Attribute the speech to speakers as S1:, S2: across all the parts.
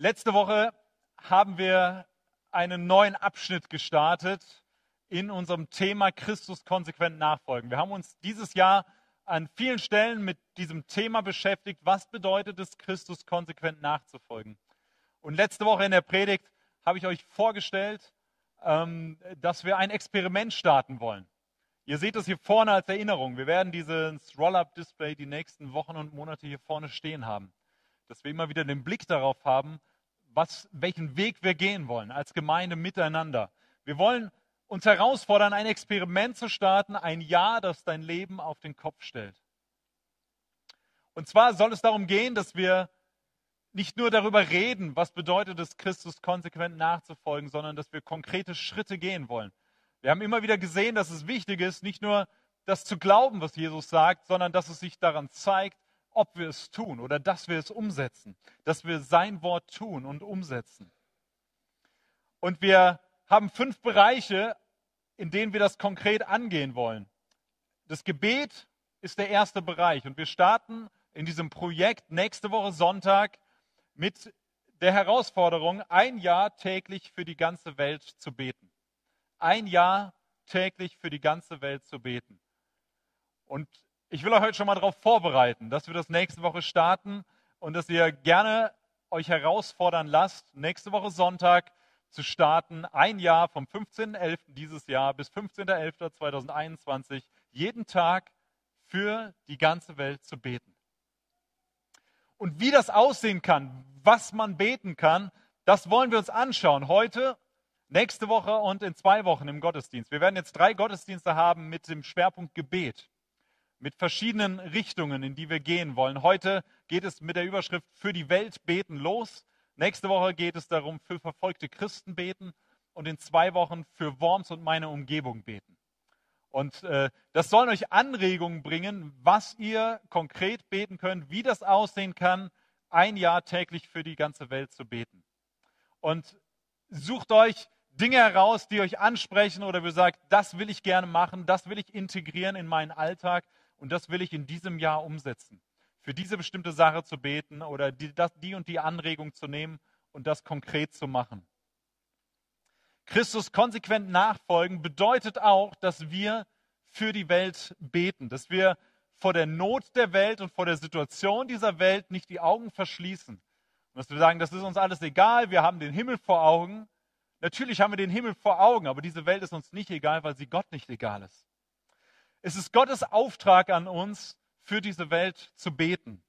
S1: Letzte Woche haben wir einen neuen Abschnitt gestartet in unserem Thema Christus konsequent nachfolgen. Wir haben uns dieses Jahr an vielen Stellen mit diesem Thema beschäftigt. Was bedeutet es, Christus konsequent nachzufolgen? Und letzte Woche in der Predigt habe ich euch vorgestellt, ähm, dass wir ein Experiment starten wollen. Ihr seht es hier vorne als Erinnerung. Wir werden dieses Roll-Up-Display die nächsten Wochen und Monate hier vorne stehen haben. Dass wir immer wieder den Blick darauf haben, was, welchen Weg wir gehen wollen als Gemeinde miteinander. Wir wollen uns herausfordern, ein Experiment zu starten, ein Jahr, das dein Leben auf den Kopf stellt. Und zwar soll es darum gehen, dass wir nicht nur darüber reden, was bedeutet es, Christus konsequent nachzufolgen, sondern dass wir konkrete Schritte gehen wollen. Wir haben immer wieder gesehen, dass es wichtig ist, nicht nur das zu glauben, was Jesus sagt, sondern dass es sich daran zeigt, ob wir es tun oder dass wir es umsetzen, dass wir sein Wort tun und umsetzen. Und wir haben fünf Bereiche, in denen wir das konkret angehen wollen. Das Gebet ist der erste Bereich und wir starten in diesem Projekt nächste Woche Sonntag mit der Herausforderung, ein Jahr täglich für die ganze Welt zu beten. Ein Jahr täglich für die ganze Welt zu beten. Und ich will euch heute schon mal darauf vorbereiten, dass wir das nächste Woche starten und dass ihr gerne euch herausfordern lasst, nächste Woche Sonntag zu starten, ein Jahr vom 15.11. dieses Jahr bis 15.11.2021, jeden Tag für die ganze Welt zu beten. Und wie das aussehen kann, was man beten kann, das wollen wir uns anschauen heute, nächste Woche und in zwei Wochen im Gottesdienst. Wir werden jetzt drei Gottesdienste haben mit dem Schwerpunkt Gebet mit verschiedenen Richtungen, in die wir gehen wollen. Heute geht es mit der Überschrift für die Welt beten los. Nächste Woche geht es darum, für verfolgte Christen beten und in zwei Wochen für Worms und meine Umgebung beten. Und äh, das soll euch Anregungen bringen, was ihr konkret beten könnt, wie das aussehen kann, ein Jahr täglich für die ganze Welt zu beten. Und sucht euch Dinge heraus, die euch ansprechen oder wo ihr sagt, das will ich gerne machen, das will ich integrieren in meinen Alltag. Und das will ich in diesem Jahr umsetzen. Für diese bestimmte Sache zu beten oder die, das, die und die Anregung zu nehmen und das konkret zu machen. Christus konsequent nachfolgen bedeutet auch, dass wir für die Welt beten, dass wir vor der Not der Welt und vor der Situation dieser Welt nicht die Augen verschließen. Und dass wir sagen, das ist uns alles egal, wir haben den Himmel vor Augen. Natürlich haben wir den Himmel vor Augen, aber diese Welt ist uns nicht egal, weil sie Gott nicht egal ist. Es ist Gottes Auftrag an uns, für diese Welt zu beten.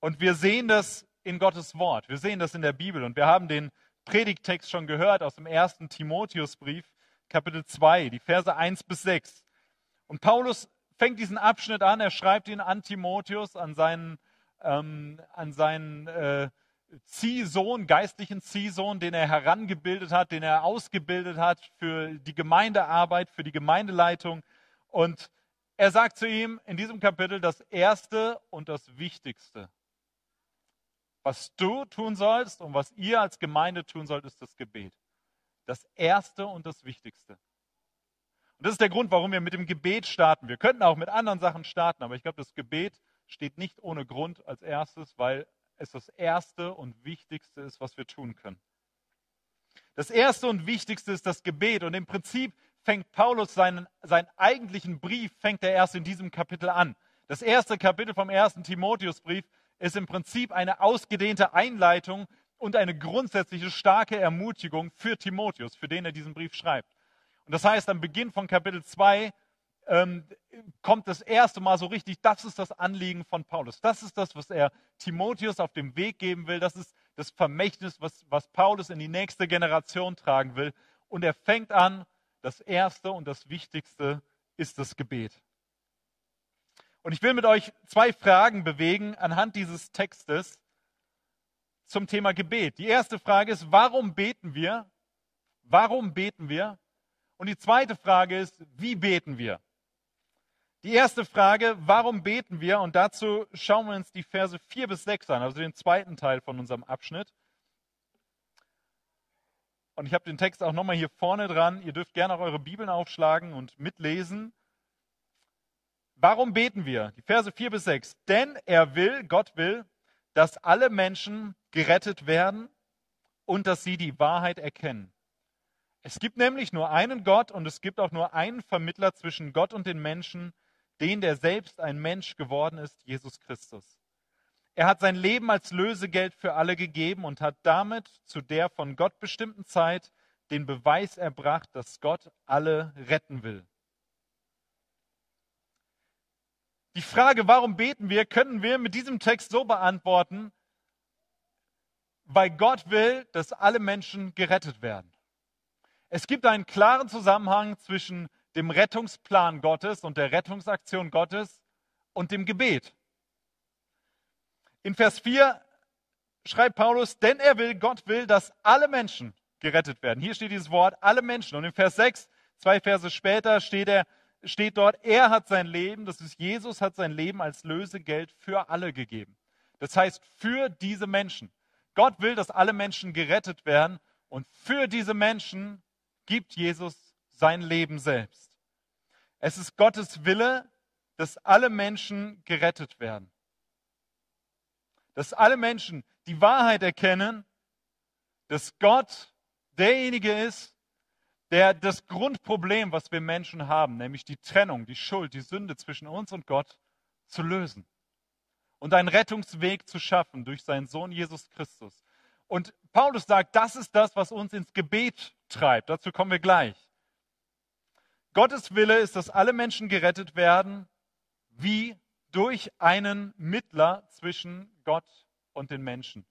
S1: Und wir sehen das in Gottes Wort. Wir sehen das in der Bibel. Und wir haben den Predigtext schon gehört aus dem ersten Timotheusbrief, Kapitel 2, die Verse 1 bis 6. Und Paulus fängt diesen Abschnitt an, er schreibt ihn an Timotheus, an seinen, ähm, an seinen äh, Ziehsohn, geistlichen Ziehsohn, den er herangebildet hat, den er ausgebildet hat für die Gemeindearbeit, für die Gemeindeleitung. Und er sagt zu ihm in diesem Kapitel das Erste und das Wichtigste. Was du tun sollst und was ihr als Gemeinde tun sollt, ist das Gebet. Das Erste und das Wichtigste. Und das ist der Grund, warum wir mit dem Gebet starten. Wir könnten auch mit anderen Sachen starten, aber ich glaube, das Gebet steht nicht ohne Grund als erstes, weil es das Erste und Wichtigste ist, was wir tun können. Das Erste und Wichtigste ist das Gebet. Und im Prinzip fängt Paulus seinen, seinen eigentlichen Brief, fängt er erst in diesem Kapitel an. Das erste Kapitel vom ersten Timotheusbrief ist im Prinzip eine ausgedehnte Einleitung und eine grundsätzliche starke Ermutigung für Timotheus, für den er diesen Brief schreibt. Und das heißt, am Beginn von Kapitel 2 ähm, kommt das erste Mal so richtig, das ist das Anliegen von Paulus. Das ist das, was er Timotheus auf dem Weg geben will. Das ist das Vermächtnis, was, was Paulus in die nächste Generation tragen will. Und er fängt an das Erste und das Wichtigste ist das Gebet. Und ich will mit euch zwei Fragen bewegen anhand dieses Textes zum Thema Gebet. Die erste Frage ist, warum beten wir? Warum beten wir? Und die zweite Frage ist, wie beten wir? Die erste Frage, warum beten wir? Und dazu schauen wir uns die Verse 4 bis 6 an, also den zweiten Teil von unserem Abschnitt. Und ich habe den Text auch nochmal hier vorne dran. Ihr dürft gerne auch eure Bibeln aufschlagen und mitlesen. Warum beten wir? Die Verse 4 bis 6. Denn er will, Gott will, dass alle Menschen gerettet werden und dass sie die Wahrheit erkennen. Es gibt nämlich nur einen Gott und es gibt auch nur einen Vermittler zwischen Gott und den Menschen, den, der selbst ein Mensch geworden ist, Jesus Christus. Er hat sein Leben als Lösegeld für alle gegeben und hat damit zu der von Gott bestimmten Zeit den Beweis erbracht, dass Gott alle retten will. Die Frage, warum beten wir, können wir mit diesem Text so beantworten, weil Gott will, dass alle Menschen gerettet werden. Es gibt einen klaren Zusammenhang zwischen dem Rettungsplan Gottes und der Rettungsaktion Gottes und dem Gebet. In Vers 4 schreibt Paulus, denn er will, Gott will, dass alle Menschen gerettet werden. Hier steht dieses Wort, alle Menschen. Und in Vers 6, zwei Verse später, steht, er, steht dort, er hat sein Leben, das ist Jesus, hat sein Leben als Lösegeld für alle gegeben. Das heißt, für diese Menschen. Gott will, dass alle Menschen gerettet werden und für diese Menschen gibt Jesus sein Leben selbst. Es ist Gottes Wille, dass alle Menschen gerettet werden. Dass alle Menschen die Wahrheit erkennen, dass Gott derjenige ist, der das Grundproblem, was wir Menschen haben, nämlich die Trennung, die Schuld, die Sünde zwischen uns und Gott, zu lösen und einen Rettungsweg zu schaffen durch seinen Sohn Jesus Christus. Und Paulus sagt, das ist das, was uns ins Gebet treibt. Dazu kommen wir gleich. Gottes Wille ist, dass alle Menschen gerettet werden, wie durch einen Mittler zwischen Gott und den Menschen.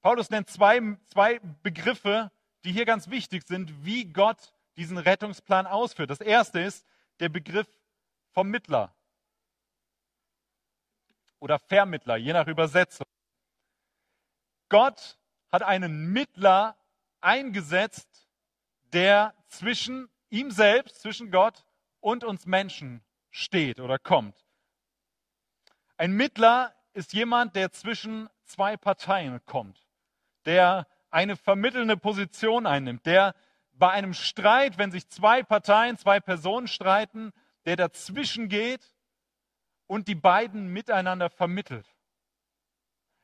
S1: Paulus nennt zwei, zwei Begriffe, die hier ganz wichtig sind, wie Gott diesen Rettungsplan ausführt. Das erste ist der Begriff vom Mittler oder Vermittler, je nach Übersetzung. Gott hat einen Mittler eingesetzt, der zwischen ihm selbst, zwischen Gott und uns Menschen steht oder kommt. Ein Mittler ist jemand, der zwischen zwei Parteien kommt, der eine vermittelnde Position einnimmt, der bei einem Streit, wenn sich zwei Parteien, zwei Personen streiten, der dazwischen geht und die beiden miteinander vermittelt.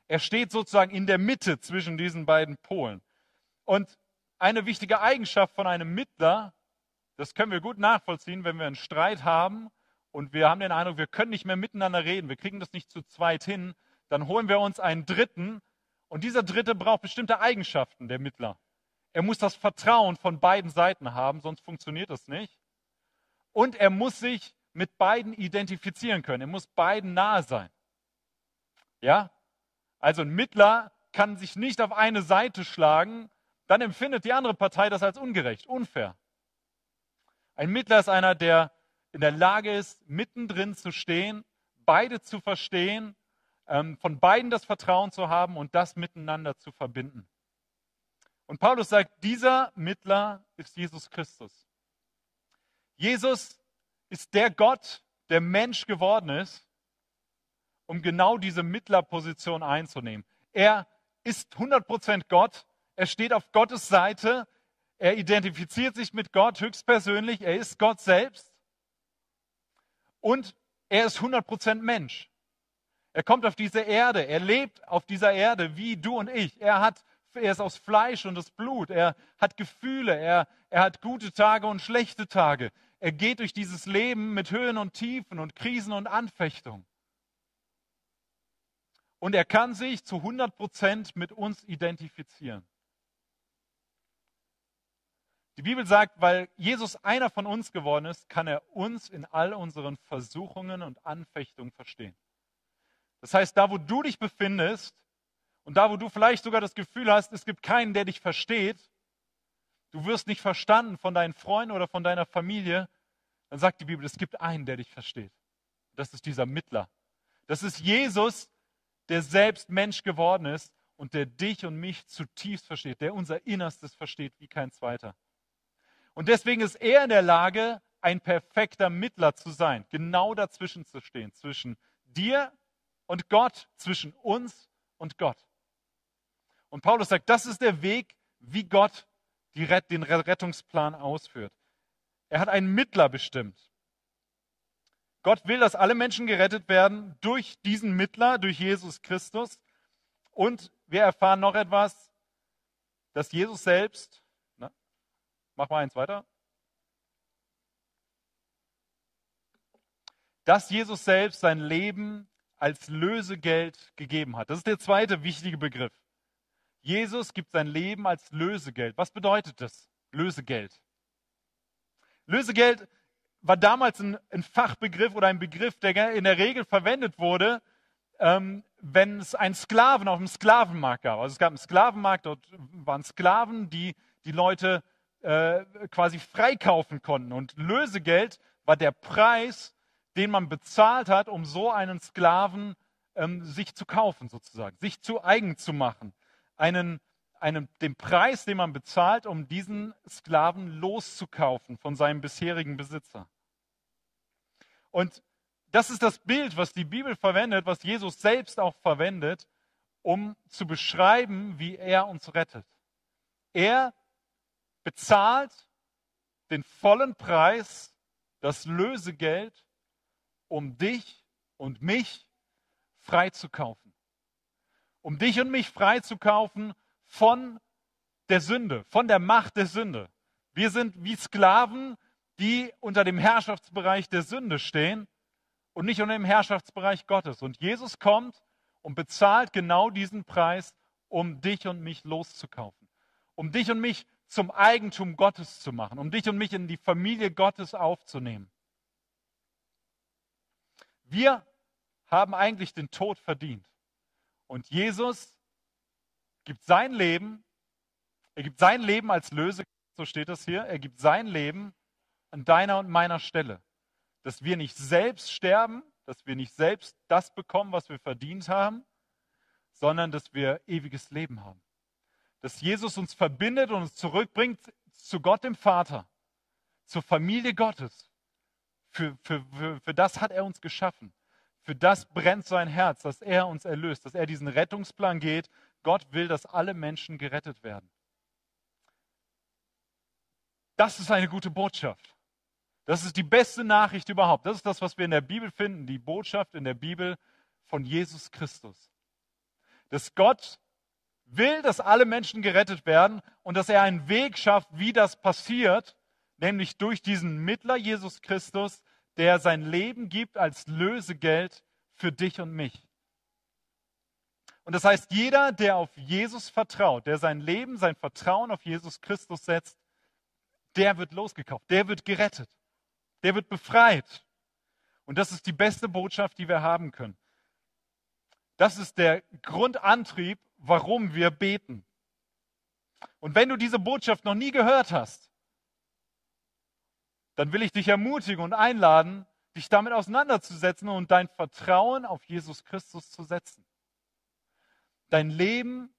S1: Er steht sozusagen in der Mitte zwischen diesen beiden Polen. Und eine wichtige Eigenschaft von einem Mittler, das können wir gut nachvollziehen, wenn wir einen Streit haben und wir haben den Eindruck, wir können nicht mehr miteinander reden, wir kriegen das nicht zu zweit hin, dann holen wir uns einen Dritten und dieser Dritte braucht bestimmte Eigenschaften, der Mittler. Er muss das Vertrauen von beiden Seiten haben, sonst funktioniert das nicht. Und er muss sich mit beiden identifizieren können. Er muss beiden nahe sein. Ja? Also ein Mittler kann sich nicht auf eine Seite schlagen, dann empfindet die andere Partei das als ungerecht, unfair. Ein Mittler ist einer, der in der Lage ist, mittendrin zu stehen, beide zu verstehen, ähm, von beiden das Vertrauen zu haben und das miteinander zu verbinden. Und Paulus sagt, dieser Mittler ist Jesus Christus. Jesus ist der Gott, der Mensch geworden ist, um genau diese Mittlerposition einzunehmen. Er ist 100% Gott, er steht auf Gottes Seite, er identifiziert sich mit Gott höchstpersönlich, er ist Gott selbst und er ist 100% Mensch. Er kommt auf diese Erde, er lebt auf dieser Erde wie du und ich. Er hat er ist aus Fleisch und das Blut. Er hat Gefühle. Er, er hat gute Tage und schlechte Tage. Er geht durch dieses Leben mit Höhen und Tiefen und Krisen und Anfechtungen. Und er kann sich zu 100 Prozent mit uns identifizieren. Die Bibel sagt, weil Jesus einer von uns geworden ist, kann er uns in all unseren Versuchungen und Anfechtungen verstehen. Das heißt, da wo du dich befindest und da wo du vielleicht sogar das Gefühl hast, es gibt keinen, der dich versteht, du wirst nicht verstanden von deinen Freunden oder von deiner Familie, dann sagt die Bibel, es gibt einen, der dich versteht. Das ist dieser Mittler. Das ist Jesus, der selbst Mensch geworden ist und der dich und mich zutiefst versteht, der unser Innerstes versteht wie kein zweiter. Und deswegen ist er in der Lage, ein perfekter Mittler zu sein, genau dazwischen zu stehen, zwischen dir und Gott, zwischen uns und Gott. Und Paulus sagt, das ist der Weg, wie Gott den Rettungsplan ausführt. Er hat einen Mittler bestimmt. Gott will, dass alle Menschen gerettet werden durch diesen Mittler, durch Jesus Christus. Und wir erfahren noch etwas, dass Jesus selbst, mach mal eins weiter, dass Jesus selbst sein Leben als Lösegeld gegeben hat. Das ist der zweite wichtige Begriff. Jesus gibt sein Leben als Lösegeld. Was bedeutet das? Lösegeld. Lösegeld war damals ein, ein Fachbegriff oder ein Begriff, der in der Regel verwendet wurde, ähm, wenn es einen Sklaven auf dem Sklavenmarkt gab. Also es gab einen Sklavenmarkt, dort waren Sklaven, die die Leute äh, quasi freikaufen konnten. Und Lösegeld war der Preis, den man bezahlt hat, um so einen Sklaven ähm, sich zu kaufen, sozusagen, sich zu eigen zu machen. Einen, einen, den Preis, den man bezahlt, um diesen Sklaven loszukaufen von seinem bisherigen Besitzer. Und das ist das Bild, was die Bibel verwendet, was Jesus selbst auch verwendet, um zu beschreiben, wie er uns rettet. Er bezahlt den vollen Preis, das Lösegeld um dich und mich freizukaufen. Um dich und mich freizukaufen von der Sünde, von der Macht der Sünde. Wir sind wie Sklaven, die unter dem Herrschaftsbereich der Sünde stehen und nicht unter dem Herrschaftsbereich Gottes. Und Jesus kommt und bezahlt genau diesen Preis, um dich und mich loszukaufen, um dich und mich zum Eigentum Gottes zu machen, um dich und mich in die Familie Gottes aufzunehmen. Wir haben eigentlich den Tod verdient. Und Jesus gibt sein Leben, er gibt sein Leben als Löse, so steht das hier, er gibt sein Leben an deiner und meiner Stelle. Dass wir nicht selbst sterben, dass wir nicht selbst das bekommen, was wir verdient haben, sondern dass wir ewiges Leben haben. Dass Jesus uns verbindet und uns zurückbringt zu Gott dem Vater, zur Familie Gottes. Für, für, für, für das hat er uns geschaffen. Für das brennt sein Herz, dass er uns erlöst, dass er diesen Rettungsplan geht. Gott will, dass alle Menschen gerettet werden. Das ist eine gute Botschaft. Das ist die beste Nachricht überhaupt. Das ist das, was wir in der Bibel finden, die Botschaft in der Bibel von Jesus Christus. Dass Gott will, dass alle Menschen gerettet werden und dass er einen Weg schafft, wie das passiert, nämlich durch diesen Mittler Jesus Christus, der sein Leben gibt als Lösegeld für dich und mich. Und das heißt, jeder, der auf Jesus vertraut, der sein Leben, sein Vertrauen auf Jesus Christus setzt, der wird losgekauft, der wird gerettet, der wird befreit. Und das ist die beste Botschaft, die wir haben können. Das ist der Grundantrieb, warum wir beten. Und wenn du diese Botschaft noch nie gehört hast, dann will ich dich ermutigen und einladen, dich damit auseinanderzusetzen und dein Vertrauen auf Jesus Christus zu setzen. Dein Leben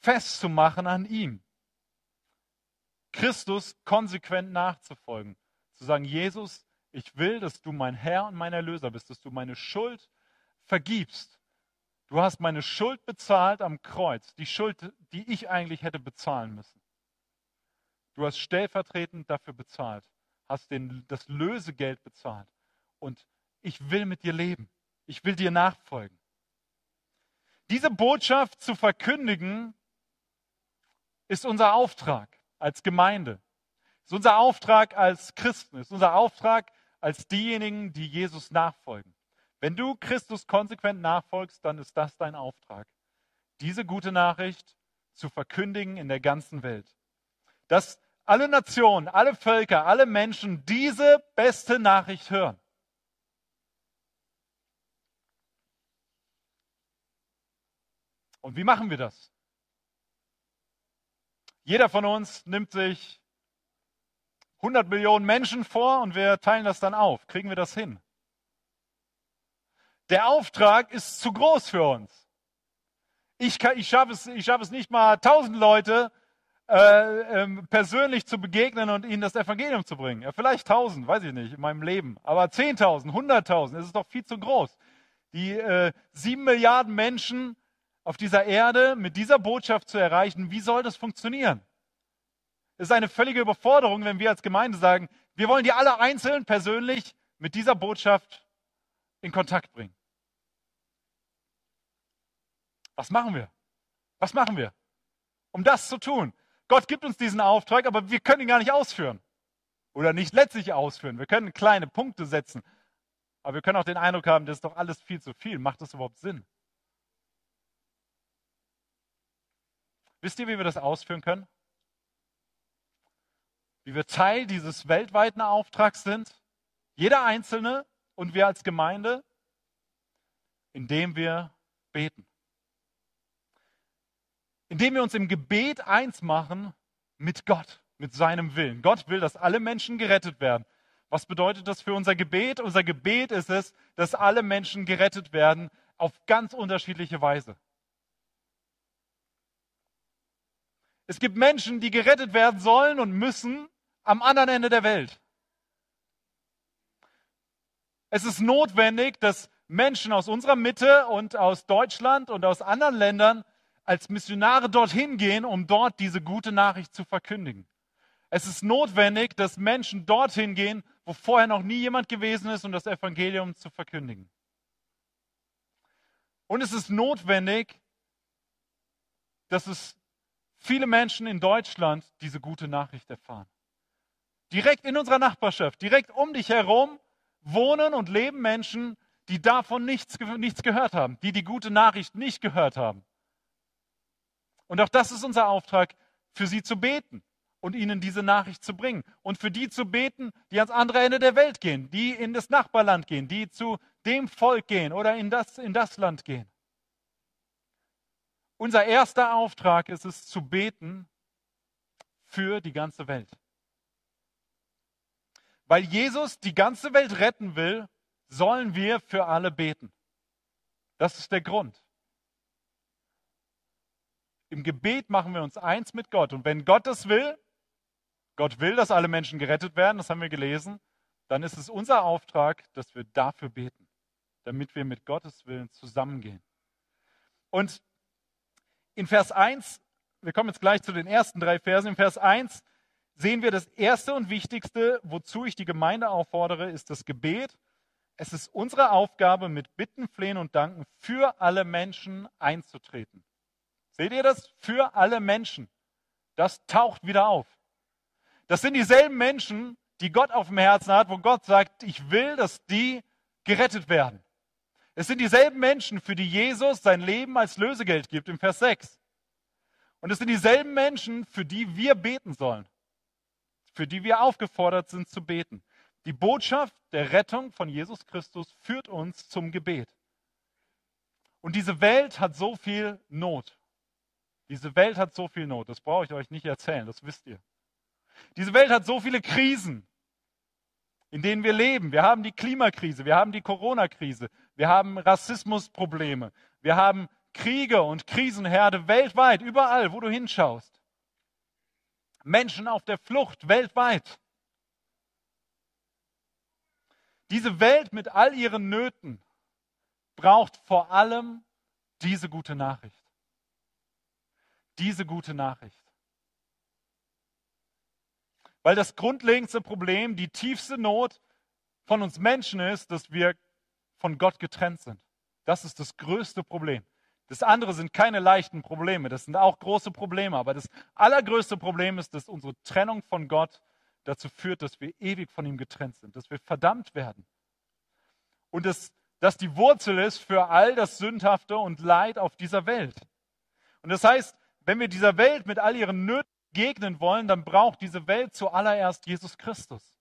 S1: festzumachen an ihm. Christus konsequent nachzufolgen. Zu sagen, Jesus, ich will, dass du mein Herr und mein Erlöser bist, dass du meine Schuld vergibst. Du hast meine Schuld bezahlt am Kreuz, die Schuld, die ich eigentlich hätte bezahlen müssen. Du hast stellvertretend dafür bezahlt hast den, das Lösegeld bezahlt. Und ich will mit dir leben. Ich will dir nachfolgen. Diese Botschaft zu verkündigen, ist unser Auftrag als Gemeinde. Ist unser Auftrag als Christen. Ist unser Auftrag als diejenigen, die Jesus nachfolgen. Wenn du Christus konsequent nachfolgst, dann ist das dein Auftrag. Diese gute Nachricht zu verkündigen in der ganzen Welt. Das alle Nationen, alle Völker, alle Menschen diese beste Nachricht hören. Und wie machen wir das? Jeder von uns nimmt sich 100 Millionen Menschen vor und wir teilen das dann auf. Kriegen wir das hin? Der Auftrag ist zu groß für uns. Ich, ich schaffe es, schaff es nicht mal 1000 Leute äh, ähm, persönlich zu begegnen und ihnen das Evangelium zu bringen. Ja, vielleicht tausend, weiß ich nicht, in meinem Leben. Aber zehntausend, hunderttausend, ist es doch viel zu groß. Die äh, sieben Milliarden Menschen auf dieser Erde mit dieser Botschaft zu erreichen, wie soll das funktionieren? Es ist eine völlige Überforderung, wenn wir als Gemeinde sagen, wir wollen die alle einzeln persönlich mit dieser Botschaft in Kontakt bringen. Was machen wir? Was machen wir, um das zu tun? Gott gibt uns diesen Auftrag, aber wir können ihn gar nicht ausführen. Oder nicht letztlich ausführen. Wir können kleine Punkte setzen. Aber wir können auch den Eindruck haben, das ist doch alles viel zu viel. Macht das überhaupt Sinn? Wisst ihr, wie wir das ausführen können? Wie wir Teil dieses weltweiten Auftrags sind? Jeder Einzelne und wir als Gemeinde, indem wir beten indem wir uns im Gebet eins machen mit Gott, mit seinem Willen. Gott will, dass alle Menschen gerettet werden. Was bedeutet das für unser Gebet? Unser Gebet ist es, dass alle Menschen gerettet werden auf ganz unterschiedliche Weise. Es gibt Menschen, die gerettet werden sollen und müssen am anderen Ende der Welt. Es ist notwendig, dass Menschen aus unserer Mitte und aus Deutschland und aus anderen Ländern als Missionare dorthin gehen, um dort diese gute Nachricht zu verkündigen. Es ist notwendig, dass Menschen dorthin gehen, wo vorher noch nie jemand gewesen ist, um das Evangelium zu verkündigen. Und es ist notwendig, dass es viele Menschen in Deutschland diese gute Nachricht erfahren. Direkt in unserer Nachbarschaft, direkt um dich herum wohnen und leben Menschen, die davon nichts, nichts gehört haben, die die gute Nachricht nicht gehört haben. Und auch das ist unser Auftrag, für sie zu beten und ihnen diese Nachricht zu bringen. Und für die zu beten, die ans andere Ende der Welt gehen, die in das Nachbarland gehen, die zu dem Volk gehen oder in das, in das Land gehen. Unser erster Auftrag ist es, zu beten für die ganze Welt. Weil Jesus die ganze Welt retten will, sollen wir für alle beten. Das ist der Grund. Im Gebet machen wir uns eins mit Gott. Und wenn Gott das will, Gott will, dass alle Menschen gerettet werden, das haben wir gelesen, dann ist es unser Auftrag, dass wir dafür beten, damit wir mit Gottes Willen zusammengehen. Und in Vers 1, wir kommen jetzt gleich zu den ersten drei Versen, in Vers 1 sehen wir das Erste und Wichtigste, wozu ich die Gemeinde auffordere, ist das Gebet. Es ist unsere Aufgabe, mit Bitten, Flehen und Danken für alle Menschen einzutreten. Seht ihr das? Für alle Menschen. Das taucht wieder auf. Das sind dieselben Menschen, die Gott auf dem Herzen hat, wo Gott sagt, ich will, dass die gerettet werden. Es sind dieselben Menschen, für die Jesus sein Leben als Lösegeld gibt, im Vers 6. Und es sind dieselben Menschen, für die wir beten sollen, für die wir aufgefordert sind zu beten. Die Botschaft der Rettung von Jesus Christus führt uns zum Gebet. Und diese Welt hat so viel Not. Diese Welt hat so viel Not, das brauche ich euch nicht erzählen, das wisst ihr. Diese Welt hat so viele Krisen, in denen wir leben. Wir haben die Klimakrise, wir haben die Corona-Krise, wir haben Rassismusprobleme, wir haben Kriege und Krisenherde weltweit, überall, wo du hinschaust. Menschen auf der Flucht weltweit. Diese Welt mit all ihren Nöten braucht vor allem diese gute Nachricht diese gute Nachricht. Weil das grundlegendste Problem, die tiefste Not von uns Menschen ist, dass wir von Gott getrennt sind. Das ist das größte Problem. Das andere sind keine leichten Probleme, das sind auch große Probleme, aber das allergrößte Problem ist, dass unsere Trennung von Gott dazu führt, dass wir ewig von ihm getrennt sind, dass wir verdammt werden. Und dass das die Wurzel ist für all das Sündhafte und Leid auf dieser Welt. Und das heißt, wenn wir dieser Welt mit all ihren Nöten begegnen wollen, dann braucht diese Welt zuallererst Jesus Christus.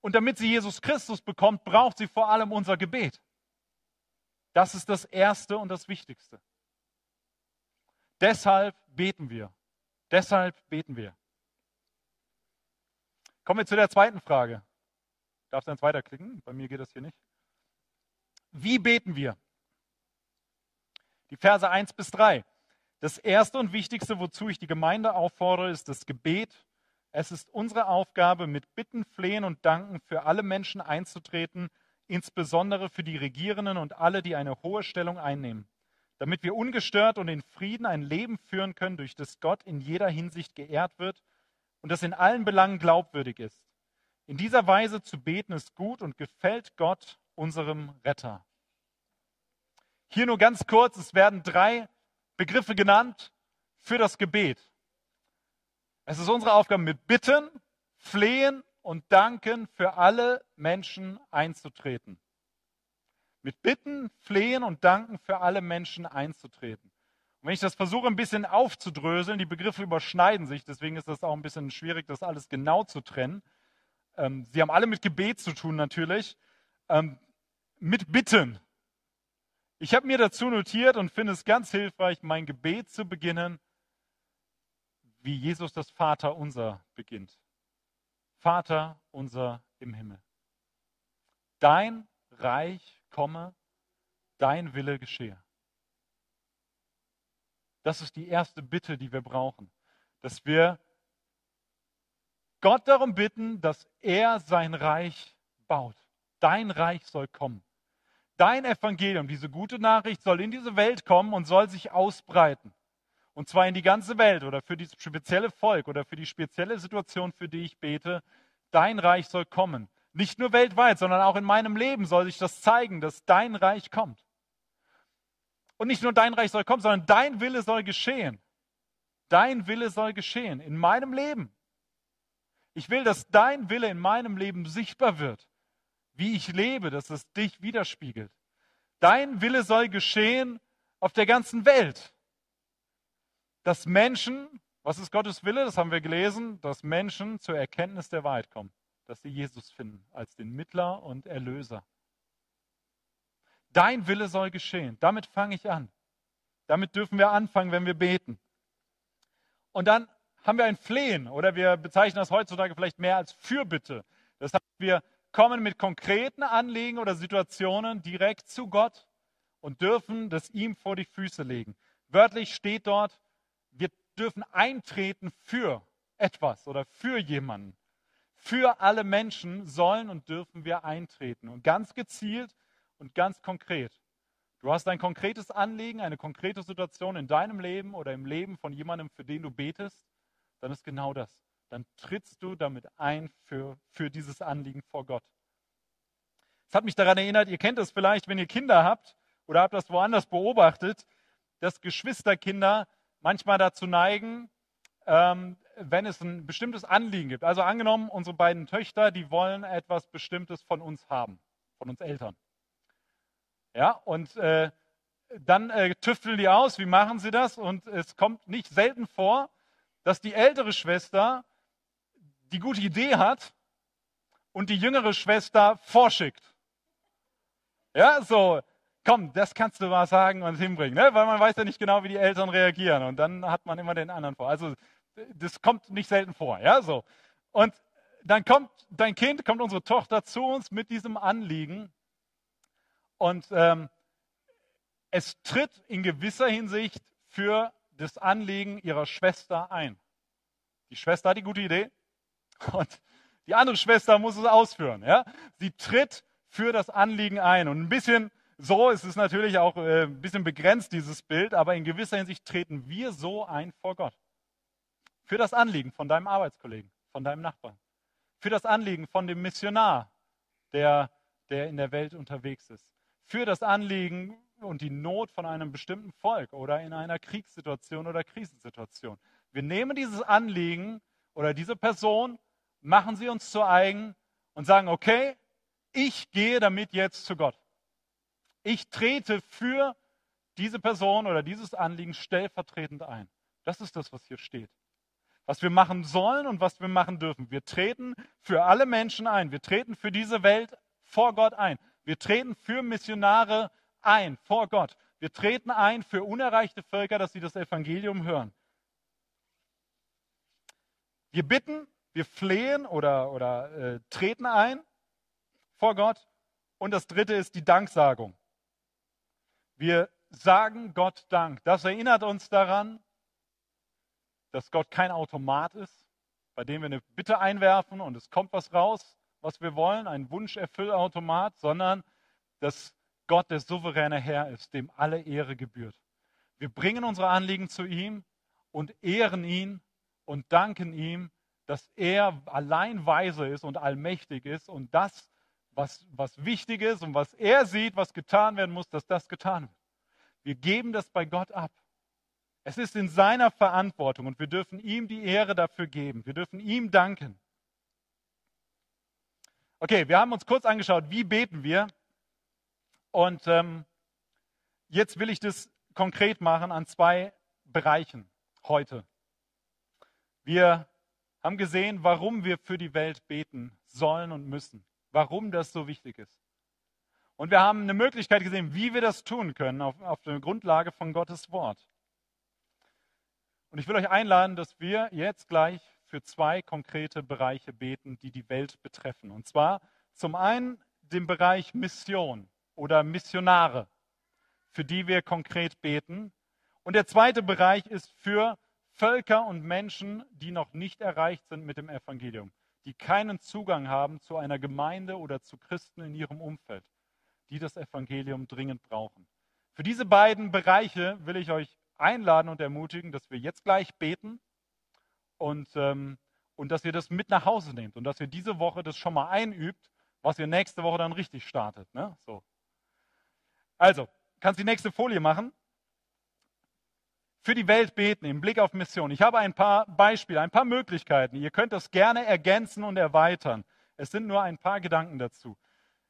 S1: Und damit sie Jesus Christus bekommt, braucht sie vor allem unser Gebet. Das ist das Erste und das Wichtigste. Deshalb beten wir. Deshalb beten wir. Kommen wir zu der zweiten Frage. Darfst du eins weiterklicken? Bei mir geht das hier nicht. Wie beten wir? Die Verse 1 bis 3. Das Erste und Wichtigste, wozu ich die Gemeinde auffordere, ist das Gebet. Es ist unsere Aufgabe, mit Bitten, Flehen und Danken für alle Menschen einzutreten, insbesondere für die Regierenden und alle, die eine hohe Stellung einnehmen, damit wir ungestört und in Frieden ein Leben führen können, durch das Gott in jeder Hinsicht geehrt wird und das in allen Belangen glaubwürdig ist. In dieser Weise zu beten ist gut und gefällt Gott, unserem Retter. Hier nur ganz kurz, es werden drei Begriffe genannt für das Gebet. Es ist unsere Aufgabe, mit Bitten, Flehen und Danken für alle Menschen einzutreten. Mit Bitten, Flehen und Danken für alle Menschen einzutreten. Und wenn ich das versuche, ein bisschen aufzudröseln, die Begriffe überschneiden sich, deswegen ist das auch ein bisschen schwierig, das alles genau zu trennen. Ähm, sie haben alle mit Gebet zu tun natürlich. Ähm, mit Bitten. Ich habe mir dazu notiert und finde es ganz hilfreich, mein Gebet zu beginnen, wie Jesus das Vater unser beginnt. Vater unser im Himmel. Dein Reich komme, dein Wille geschehe. Das ist die erste Bitte, die wir brauchen, dass wir Gott darum bitten, dass er sein Reich baut. Dein Reich soll kommen. Dein Evangelium, diese gute Nachricht, soll in diese Welt kommen und soll sich ausbreiten. Und zwar in die ganze Welt oder für dieses spezielle Volk oder für die spezielle Situation, für die ich bete. Dein Reich soll kommen. Nicht nur weltweit, sondern auch in meinem Leben soll sich das zeigen, dass dein Reich kommt. Und nicht nur dein Reich soll kommen, sondern dein Wille soll geschehen. Dein Wille soll geschehen in meinem Leben. Ich will, dass dein Wille in meinem Leben sichtbar wird wie ich lebe, dass es dich widerspiegelt. Dein Wille soll geschehen auf der ganzen Welt. Dass Menschen, was ist Gottes Wille? Das haben wir gelesen, dass Menschen zur Erkenntnis der Wahrheit kommen, dass sie Jesus finden als den Mittler und Erlöser. Dein Wille soll geschehen. Damit fange ich an. Damit dürfen wir anfangen, wenn wir beten. Und dann haben wir ein Flehen oder wir bezeichnen das heutzutage vielleicht mehr als Fürbitte. Das heißt, wir kommen mit konkreten Anliegen oder Situationen direkt zu Gott und dürfen das ihm vor die Füße legen. Wörtlich steht dort, wir dürfen eintreten für etwas oder für jemanden. Für alle Menschen sollen und dürfen wir eintreten. Und ganz gezielt und ganz konkret. Du hast ein konkretes Anliegen, eine konkrete Situation in deinem Leben oder im Leben von jemandem, für den du betest, dann ist genau das dann trittst du damit ein für, für dieses Anliegen vor Gott. Es hat mich daran erinnert, ihr kennt es vielleicht, wenn ihr Kinder habt oder habt das woanders beobachtet, dass Geschwisterkinder manchmal dazu neigen, ähm, wenn es ein bestimmtes Anliegen gibt. Also angenommen, unsere beiden Töchter, die wollen etwas Bestimmtes von uns haben, von uns Eltern. Ja, und äh, dann äh, tüfteln die aus, wie machen sie das? Und es kommt nicht selten vor, dass die ältere Schwester die gute Idee hat und die jüngere Schwester vorschickt. Ja, so, komm, das kannst du mal sagen und hinbringen, ne? weil man weiß ja nicht genau, wie die Eltern reagieren und dann hat man immer den anderen vor. Also das kommt nicht selten vor, ja, so. Und dann kommt dein Kind, kommt unsere Tochter zu uns mit diesem Anliegen und ähm, es tritt in gewisser Hinsicht für das Anliegen ihrer Schwester ein. Die Schwester hat die gute Idee, und die andere Schwester muss es ausführen. Ja? Sie tritt für das Anliegen ein. Und ein bisschen so ist es natürlich auch äh, ein bisschen begrenzt, dieses Bild, aber in gewisser Hinsicht treten wir so ein vor Gott. Für das Anliegen von deinem Arbeitskollegen, von deinem Nachbarn. Für das Anliegen von dem Missionar, der, der in der Welt unterwegs ist. Für das Anliegen und die Not von einem bestimmten Volk oder in einer Kriegssituation oder Krisensituation. Wir nehmen dieses Anliegen oder diese Person machen sie uns zu eigen und sagen, okay, ich gehe damit jetzt zu Gott. Ich trete für diese Person oder dieses Anliegen stellvertretend ein. Das ist das, was hier steht. Was wir machen sollen und was wir machen dürfen. Wir treten für alle Menschen ein. Wir treten für diese Welt vor Gott ein. Wir treten für Missionare ein vor Gott. Wir treten ein für unerreichte Völker, dass sie das Evangelium hören. Wir bitten wir flehen oder, oder äh, treten ein vor Gott. Und das dritte ist die Danksagung. Wir sagen Gott Dank. Das erinnert uns daran, dass Gott kein Automat ist, bei dem wir eine Bitte einwerfen und es kommt was raus, was wir wollen, ein Wunscherfüllautomat, sondern dass Gott der souveräne Herr ist, dem alle Ehre gebührt. Wir bringen unsere Anliegen zu ihm und ehren ihn und danken ihm dass er allein weise ist und allmächtig ist und das, was, was wichtig ist und was er sieht, was getan werden muss, dass das getan wird. Wir geben das bei Gott ab. Es ist in seiner Verantwortung und wir dürfen ihm die Ehre dafür geben. Wir dürfen ihm danken. Okay, wir haben uns kurz angeschaut, wie beten wir. Und ähm, jetzt will ich das konkret machen an zwei Bereichen heute. Wir haben gesehen, warum wir für die Welt beten sollen und müssen, warum das so wichtig ist. Und wir haben eine Möglichkeit gesehen, wie wir das tun können auf, auf der Grundlage von Gottes Wort. Und ich will euch einladen, dass wir jetzt gleich für zwei konkrete Bereiche beten, die die Welt betreffen. Und zwar zum einen den Bereich Mission oder Missionare, für die wir konkret beten. Und der zweite Bereich ist für Völker und Menschen, die noch nicht erreicht sind mit dem Evangelium, die keinen Zugang haben zu einer Gemeinde oder zu Christen in ihrem Umfeld, die das Evangelium dringend brauchen. Für diese beiden Bereiche will ich euch einladen und ermutigen, dass wir jetzt gleich beten und, ähm, und dass ihr das mit nach Hause nehmt und dass ihr diese Woche das schon mal einübt, was ihr nächste Woche dann richtig startet. Ne? So. Also, kannst die nächste Folie machen für die Welt beten im Blick auf Mission. Ich habe ein paar Beispiele, ein paar Möglichkeiten. Ihr könnt das gerne ergänzen und erweitern. Es sind nur ein paar Gedanken dazu.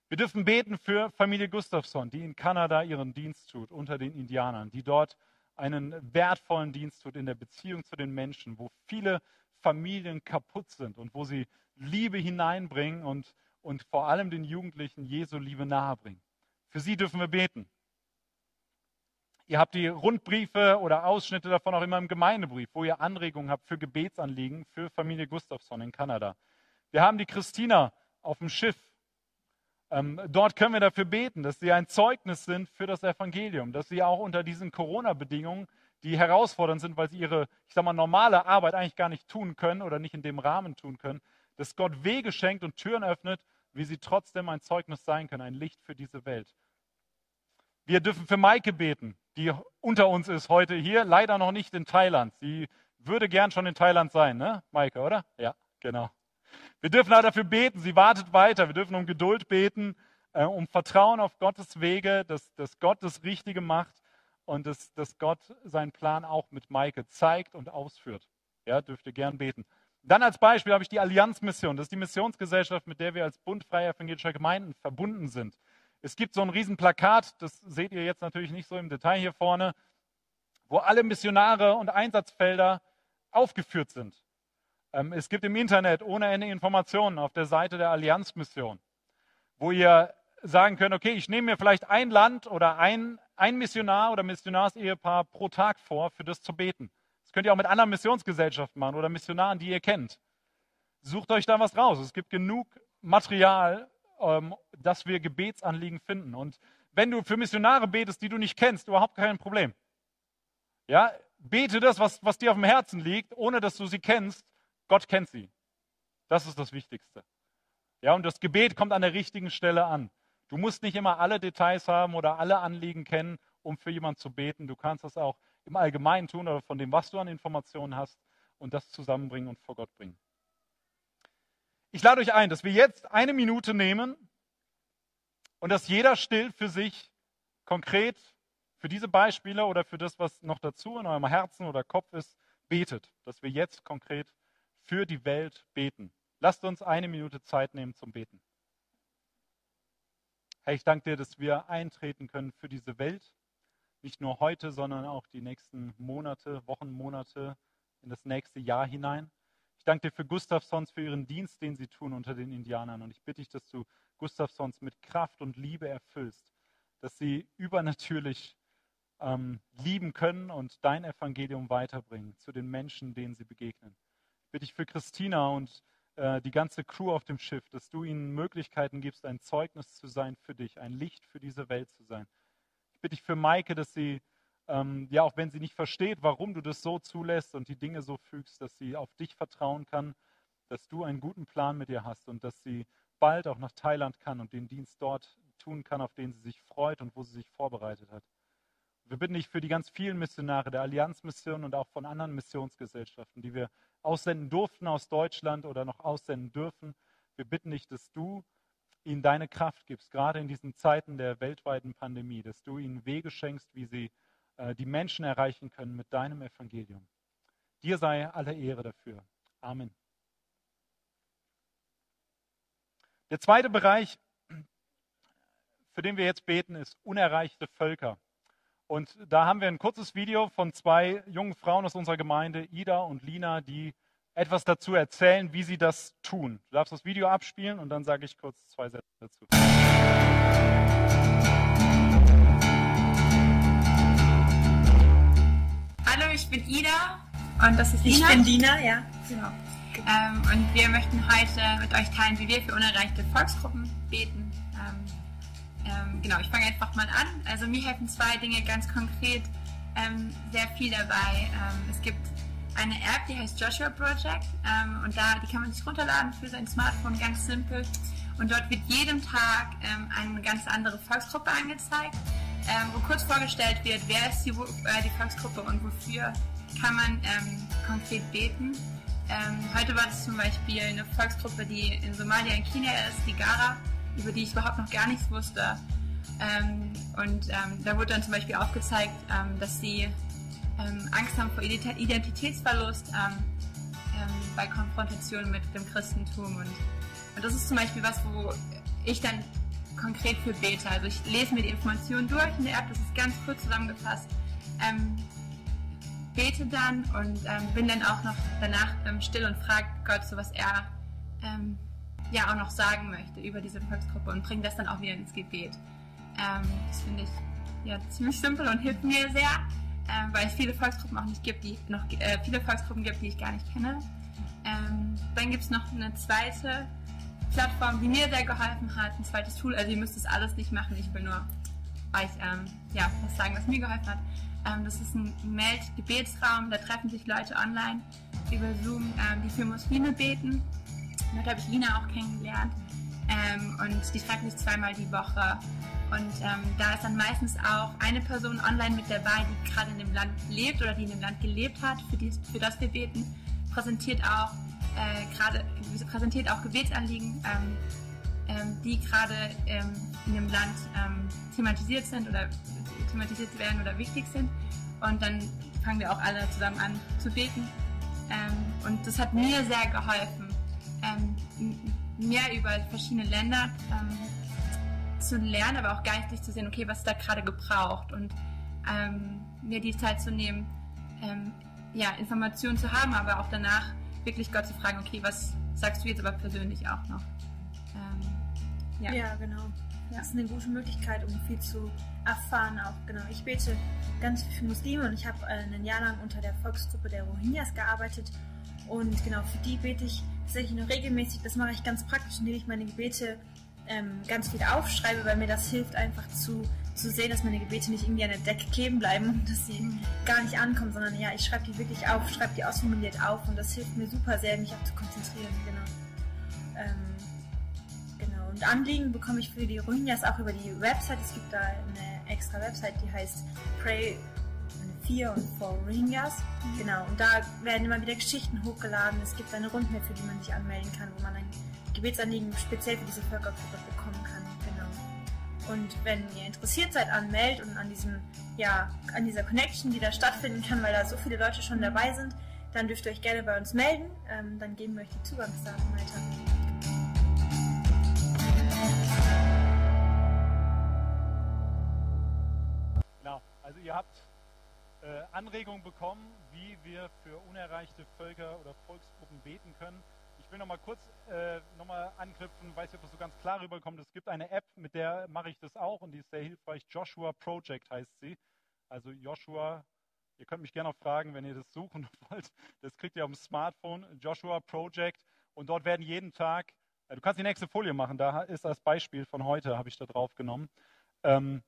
S1: Wir dürfen beten für Familie Gustafsson, die in Kanada ihren Dienst tut unter den Indianern, die dort einen wertvollen Dienst tut in der Beziehung zu den Menschen, wo viele Familien kaputt sind und wo sie Liebe hineinbringen und, und vor allem den Jugendlichen Jesu Liebe nahebringen. Für sie dürfen wir beten. Ihr habt die Rundbriefe oder Ausschnitte davon auch immer im Gemeindebrief, wo ihr Anregungen habt für Gebetsanliegen für Familie Gustafsson in Kanada. Wir haben die Christina auf dem Schiff. Ähm, dort können wir dafür beten, dass sie ein Zeugnis sind für das Evangelium, dass sie auch unter diesen Corona-Bedingungen, die herausfordernd sind, weil sie ihre, ich sag mal, normale Arbeit eigentlich gar nicht tun können oder nicht in dem Rahmen tun können, dass Gott Wege schenkt und Türen öffnet, wie sie trotzdem ein Zeugnis sein können, ein Licht für diese Welt. Wir dürfen für Maike beten, die unter uns ist heute hier, leider noch nicht in Thailand. Sie würde gern schon in Thailand sein, ne, Maike, oder? Ja, genau. Wir dürfen auch dafür beten, sie wartet weiter. Wir dürfen um Geduld beten, äh, um Vertrauen auf Gottes Wege, dass, dass Gott das Richtige macht und dass, dass Gott seinen Plan auch mit Maike zeigt und ausführt. Ja, dürft ihr gern beten. Dann als Beispiel habe ich die Allianzmission. Das ist die Missionsgesellschaft, mit der wir als Bund freier evangelischer Gemeinden verbunden sind. Es gibt so ein Riesenplakat, das seht ihr jetzt natürlich nicht so im Detail hier vorne, wo alle Missionare und Einsatzfelder aufgeführt sind. Ähm, es gibt im Internet ohne Ende Informationen auf der Seite der Allianzmission, wo ihr sagen könnt, okay, ich nehme mir vielleicht ein Land oder ein, ein Missionar oder Missionarsehepaar pro Tag vor, für das zu beten. Das könnt ihr auch mit anderen Missionsgesellschaften machen oder Missionaren, die ihr kennt. Sucht euch da was raus. Es gibt genug Material, dass wir Gebetsanliegen finden. Und wenn du für Missionare betest, die du nicht kennst, überhaupt kein Problem. Ja, bete das, was, was dir auf dem Herzen liegt, ohne dass du sie kennst. Gott kennt sie. Das ist das Wichtigste. Ja, und das Gebet kommt an der richtigen Stelle an. Du musst nicht immer alle Details haben oder alle Anliegen kennen, um für jemanden zu beten. Du kannst das auch im Allgemeinen tun oder von dem, was du an Informationen hast und das zusammenbringen und vor Gott bringen. Ich lade euch ein, dass wir jetzt eine Minute nehmen und dass jeder still für sich konkret für diese Beispiele oder für das, was noch dazu in eurem Herzen oder Kopf ist, betet. Dass wir jetzt konkret für die Welt beten. Lasst uns eine Minute Zeit nehmen zum Beten. Herr, ich danke dir, dass wir eintreten können für diese Welt. Nicht nur heute, sondern auch die nächsten Monate, Wochen, Monate in das nächste Jahr hinein danke dir für Gustafsons, für ihren Dienst, den sie tun unter den Indianern. Und ich bitte dich, dass du Gustafsons mit Kraft und Liebe erfüllst, dass sie übernatürlich ähm, lieben können und dein Evangelium weiterbringen zu den Menschen, denen sie begegnen. Ich bitte dich für Christina und äh, die ganze Crew auf dem Schiff, dass du ihnen Möglichkeiten gibst, ein Zeugnis zu sein für dich, ein Licht für diese Welt zu sein. Ich bitte dich für Maike, dass sie ähm, ja, auch wenn sie nicht versteht, warum du das so zulässt und die Dinge so fügst, dass sie auf dich vertrauen kann, dass du einen guten Plan mit ihr hast und dass sie bald auch nach Thailand kann und den Dienst dort tun kann, auf den sie sich freut und wo sie sich vorbereitet hat. Wir bitten dich für die ganz vielen Missionare der Allianzmission und auch von anderen Missionsgesellschaften, die wir aussenden durften aus Deutschland oder noch aussenden dürfen. Wir bitten dich, dass du ihnen deine Kraft gibst, gerade in diesen Zeiten der weltweiten Pandemie, dass du ihnen Wege schenkst, wie sie die Menschen erreichen können mit deinem Evangelium. Dir sei alle Ehre dafür. Amen. Der zweite Bereich, für den wir jetzt beten, ist unerreichte Völker. Und da haben wir ein kurzes Video von zwei jungen Frauen aus unserer Gemeinde, Ida und Lina, die etwas dazu erzählen, wie sie das tun. Du darfst das Video abspielen und dann sage ich kurz zwei Sätze dazu.
S2: Ich bin Ida und das ist Lina.
S3: Ich bin Dina, ja.
S2: Genau. Ähm, und wir möchten heute mit euch teilen, wie wir für unerreichte Volksgruppen beten. Ähm, ähm, genau, ich fange einfach mal an. Also mir helfen zwei Dinge ganz konkret ähm, sehr viel dabei. Ähm, es gibt eine App, die heißt Joshua Project ähm, und da die kann man sich runterladen für sein Smartphone, ganz simpel. Und dort wird jedem Tag eine ganz andere Volksgruppe angezeigt, wo kurz vorgestellt wird, wer ist die, äh, die Volksgruppe und wofür kann man konkret beten. Ähm, heute war es zum Beispiel eine Volksgruppe, die in Somalia in Kenia ist, die Gara, über die ich überhaupt noch gar nichts wusste. Ähm, und ähm, da wurde dann zum Beispiel aufgezeigt, ähm, dass sie ähm, Angst haben vor Identitätsverlust ähm, bei Konfrontation mit dem Christentum. Und, und das ist zum Beispiel was, wo ich dann konkret für bete. Also ich lese mir die Informationen durch in der App, das ist ganz kurz zusammengefasst. Ähm, bete dann und ähm, bin dann auch noch danach ähm, still und frage Gott so, was er ähm, ja auch noch sagen möchte über diese Volksgruppe und bringe das dann auch wieder ins Gebet. Ähm, das finde ich ja ziemlich simpel und hilft mir sehr, ähm, weil es viele Volksgruppen auch nicht gibt, die noch äh, viele Volksgruppen gibt, die ich gar nicht kenne. Ähm, dann gibt es noch eine zweite Plattform, die mir sehr geholfen hat, ein zweites Tool. Also ihr müsst das alles nicht machen, ich will nur euch ja, was sagen, was mir geholfen hat. Ähm, das ist ein Meld-Gebetsraum, da treffen sich Leute online über Zoom, ähm, die für Muslime beten. Dort habe ich Lina auch kennengelernt. Ähm, und die treffen sich zweimal die Woche. Und ähm, da ist dann meistens auch eine Person online mit dabei, die gerade in dem Land lebt oder die in dem Land gelebt hat, für, die, für das wir beten, präsentiert auch äh, gerade präsentiert auch Gebetsanliegen, ähm, ähm, die gerade ähm, in dem Land ähm, thematisiert sind oder thematisiert werden oder wichtig sind. Und dann fangen wir auch alle zusammen an zu beten. Ähm, und das hat mir sehr geholfen, ähm, mehr über verschiedene Länder zu lernen, aber auch geistig zu sehen, okay, was ist da gerade gebraucht und mir die Zeit zu nehmen, ja, Informationen zu haben, aber auch danach wirklich Gott zu fragen, okay, was sagst du jetzt aber persönlich auch noch?
S3: Ähm, ja. ja, genau. Ja. Das ist eine gute Möglichkeit, um viel zu erfahren auch. Genau. Ich bete ganz viel für Muslime und ich habe äh, ein Jahr lang unter der Volksgruppe der Rohingyas gearbeitet. Und genau, für die bete ich tatsächlich noch regelmäßig. Das mache ich ganz praktisch, indem ich meine Gebete ähm, ganz viel aufschreibe, weil mir das hilft einfach zu, zu sehen, dass meine Gebete nicht irgendwie an der Decke kleben bleiben und dass sie gar nicht ankommen, sondern ja, ich schreibe die wirklich auf, schreibe die ausformuliert auf und das hilft mir super sehr, mich auch zu konzentrieren. Genau. Ähm, und Anliegen bekomme ich für die Rohingyas auch über die Website. Es gibt da eine extra Website, die heißt Pray 4 und for Rohingyas. Genau, und da werden immer wieder Geschichten hochgeladen. Es gibt eine Rundmail, für die man sich anmelden kann, wo man ein Gebetsanliegen speziell für diese Völkergruppe. Genau. Und wenn ihr interessiert seid an Meld und an diesem, ja, an dieser Connection, die da stattfinden kann, weil da so viele Leute schon dabei sind, dann dürft ihr euch gerne bei uns melden. Ähm, dann geben wir euch die Zugangsdaten weiter.
S1: Also ihr habt äh, Anregungen bekommen, wie wir für unerreichte Völker oder Volksgruppen beten können. Ich will noch mal kurz äh, noch mal anknüpfen, weiß nicht, ob das so ganz klar rüberkommt. Es gibt eine App, mit der mache ich das auch und die ist sehr hilfreich. Joshua Project heißt sie. Also Joshua, ihr könnt mich gerne noch fragen, wenn ihr das suchen wollt. Das kriegt ihr auf dem Smartphone, Joshua Project. Und dort werden jeden Tag, äh, du kannst die nächste Folie machen, da ist das Beispiel von heute, habe ich da drauf genommen. Ähm,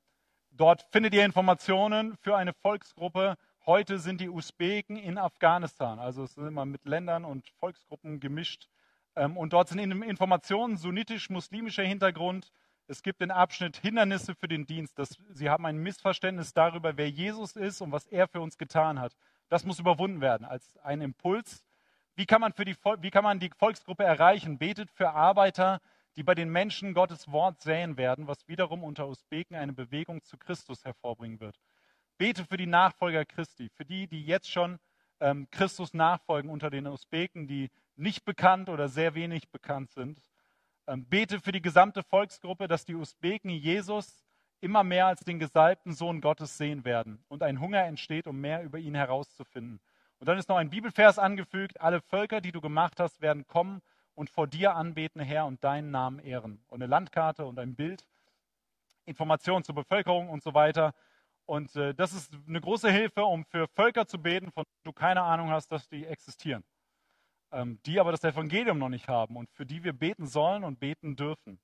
S1: Dort findet ihr Informationen für eine Volksgruppe. Heute sind die Usbeken in Afghanistan. Also es sind immer mit Ländern und Volksgruppen gemischt. Ähm, und dort sind Informationen sunnitisch-muslimischer Hintergrund. Es gibt den Abschnitt Hindernisse für den Dienst. Das, sie haben ein Missverständnis darüber, wer Jesus ist und was er für uns getan hat. Das muss überwunden werden als ein Impuls. Wie kann man, die, wie kann man die Volksgruppe erreichen? Betet für Arbeiter, die bei den Menschen Gottes Wort säen werden, was wiederum unter Usbeken eine Bewegung zu Christus hervorbringen wird. Bete für die Nachfolger Christi, für die, die jetzt schon ähm, Christus nachfolgen unter den Usbeken, die nicht bekannt oder sehr wenig bekannt sind. Ähm, bete für die gesamte Volksgruppe, dass die Usbeken Jesus immer mehr als den gesalbten Sohn Gottes sehen werden und ein Hunger entsteht, um mehr über ihn herauszufinden. Und dann ist noch ein Bibelvers angefügt, alle Völker, die du gemacht hast, werden kommen und vor dir anbeten, Herr, und deinen Namen ehren. Und eine Landkarte und ein Bild, Informationen zur Bevölkerung und so weiter. Und äh, das ist eine große Hilfe, um für Völker zu beten, von denen du keine Ahnung hast, dass die existieren. Ähm, die aber das Evangelium noch nicht haben und für die wir beten sollen und beten dürfen.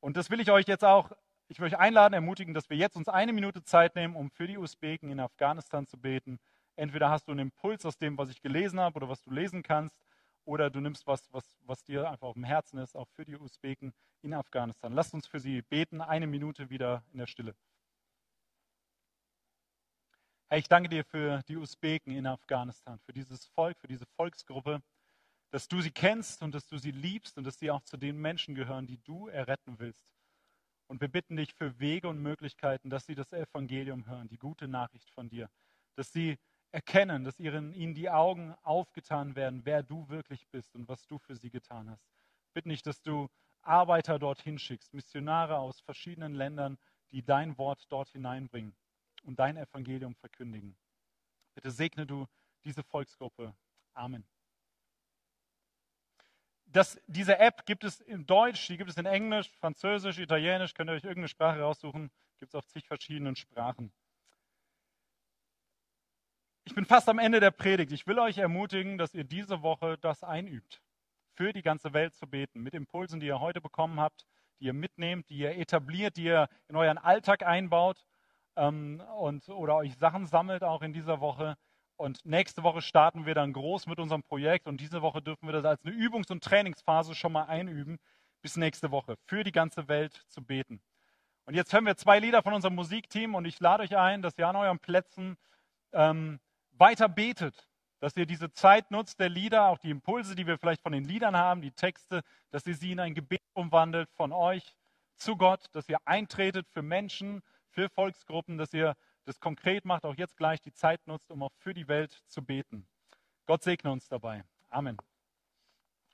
S1: Und das will ich euch jetzt auch, ich will euch einladen, ermutigen, dass wir jetzt uns eine Minute Zeit nehmen, um für die Usbeken in Afghanistan zu beten. Entweder hast du einen Impuls aus dem, was ich gelesen habe oder was du lesen kannst, oder du nimmst was, was, was dir einfach auf dem Herzen ist, auch für die Usbeken in Afghanistan. Lasst uns für sie beten, eine Minute wieder in der Stille. Ich danke dir für die Usbeken in Afghanistan, für dieses Volk, für diese Volksgruppe, dass du sie kennst und dass du sie liebst und dass sie auch zu den Menschen gehören, die du erretten willst. Und wir bitten dich für Wege und Möglichkeiten, dass sie das Evangelium hören, die gute Nachricht von dir, dass sie erkennen, dass ihren, ihnen die Augen aufgetan werden, wer du wirklich bist und was du für sie getan hast. Bitte nicht, dass du Arbeiter dorthin schickst, Missionare aus verschiedenen Ländern, die dein Wort dort hineinbringen und dein Evangelium verkündigen. Bitte segne du diese Volksgruppe. Amen. Das, diese App gibt es in Deutsch, die gibt es in Englisch, Französisch, Italienisch, könnt ihr euch irgendeine Sprache raussuchen, gibt es auf zig verschiedenen Sprachen. Ich bin fast am Ende der Predigt. Ich will euch ermutigen, dass ihr diese Woche das einübt, für die ganze Welt zu beten, mit Impulsen, die ihr heute bekommen habt, die ihr mitnehmt, die ihr etabliert, die ihr in euren Alltag einbaut ähm, und, oder euch Sachen sammelt auch in dieser Woche. Und nächste Woche starten wir dann groß mit unserem Projekt und diese Woche dürfen wir das als eine Übungs- und Trainingsphase schon mal einüben, bis nächste Woche, für die ganze Welt zu beten. Und jetzt hören wir zwei Lieder von unserem Musikteam und ich lade euch ein, dass ihr an euren Plätzen ähm, weiter betet, dass ihr diese Zeit nutzt der Lieder, auch die Impulse, die wir vielleicht von den Liedern haben, die Texte, dass ihr sie in ein Gebet umwandelt von euch zu Gott, dass ihr eintretet für Menschen, für Volksgruppen, dass ihr das konkret macht, auch jetzt gleich die Zeit nutzt, um auch für die Welt zu beten. Gott segne uns dabei. Amen.